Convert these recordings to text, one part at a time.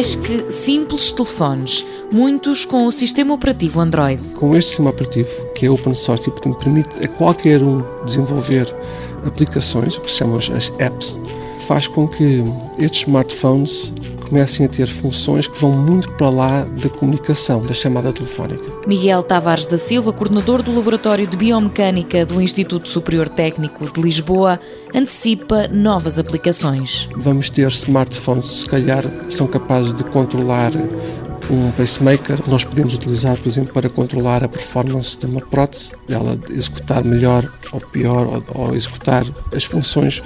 mais que simples telefones, muitos com o sistema operativo Android. Com este sistema operativo, que é open source e, portanto, permite a qualquer um desenvolver aplicações, o que se chamam as apps, faz com que estes smartphones comecem a ter funções que vão muito para lá da comunicação, da chamada telefónica. Miguel Tavares da Silva, coordenador do Laboratório de Biomecânica do Instituto Superior Técnico de Lisboa, antecipa novas aplicações. Vamos ter smartphones, se calhar, que são capazes de controlar um pacemaker. Nós podemos utilizar, por exemplo, para controlar a performance de uma prótese, ela executar melhor ou pior, ou, ou executar as funções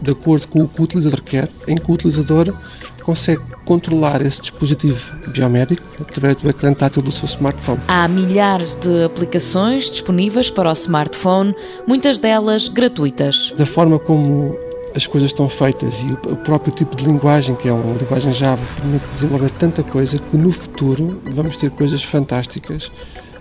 de acordo com o que o utilizador quer, em que o utilizador consegue controlar esse dispositivo biomédico através do ecrã tátil do seu smartphone. Há milhares de aplicações disponíveis para o smartphone, muitas delas gratuitas. Da forma como as coisas estão feitas e o próprio tipo de linguagem, que é uma linguagem Java, permite desenvolver tanta coisa que no futuro vamos ter coisas fantásticas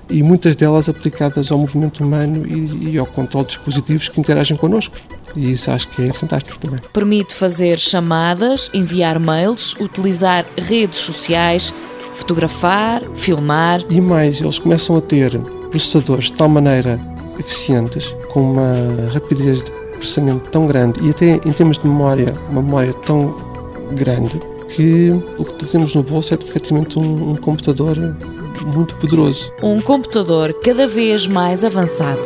e muitas delas aplicadas ao movimento humano e, e ao controle de dispositivos que interagem connosco. E isso acho que é fantástico também. Permite fazer chamadas, enviar mails, utilizar redes sociais, fotografar, filmar. E mais, eles começam a ter processadores de tal maneira eficientes, com uma rapidez de processamento tão grande e até em termos de memória, uma memória tão grande que o que trazemos no bolso é efetivamente um, um computador muito poderoso. Um computador cada vez mais avançado.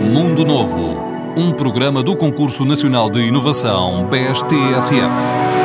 Mundo Novo, um programa do Concurso Nacional de Inovação BSTSF.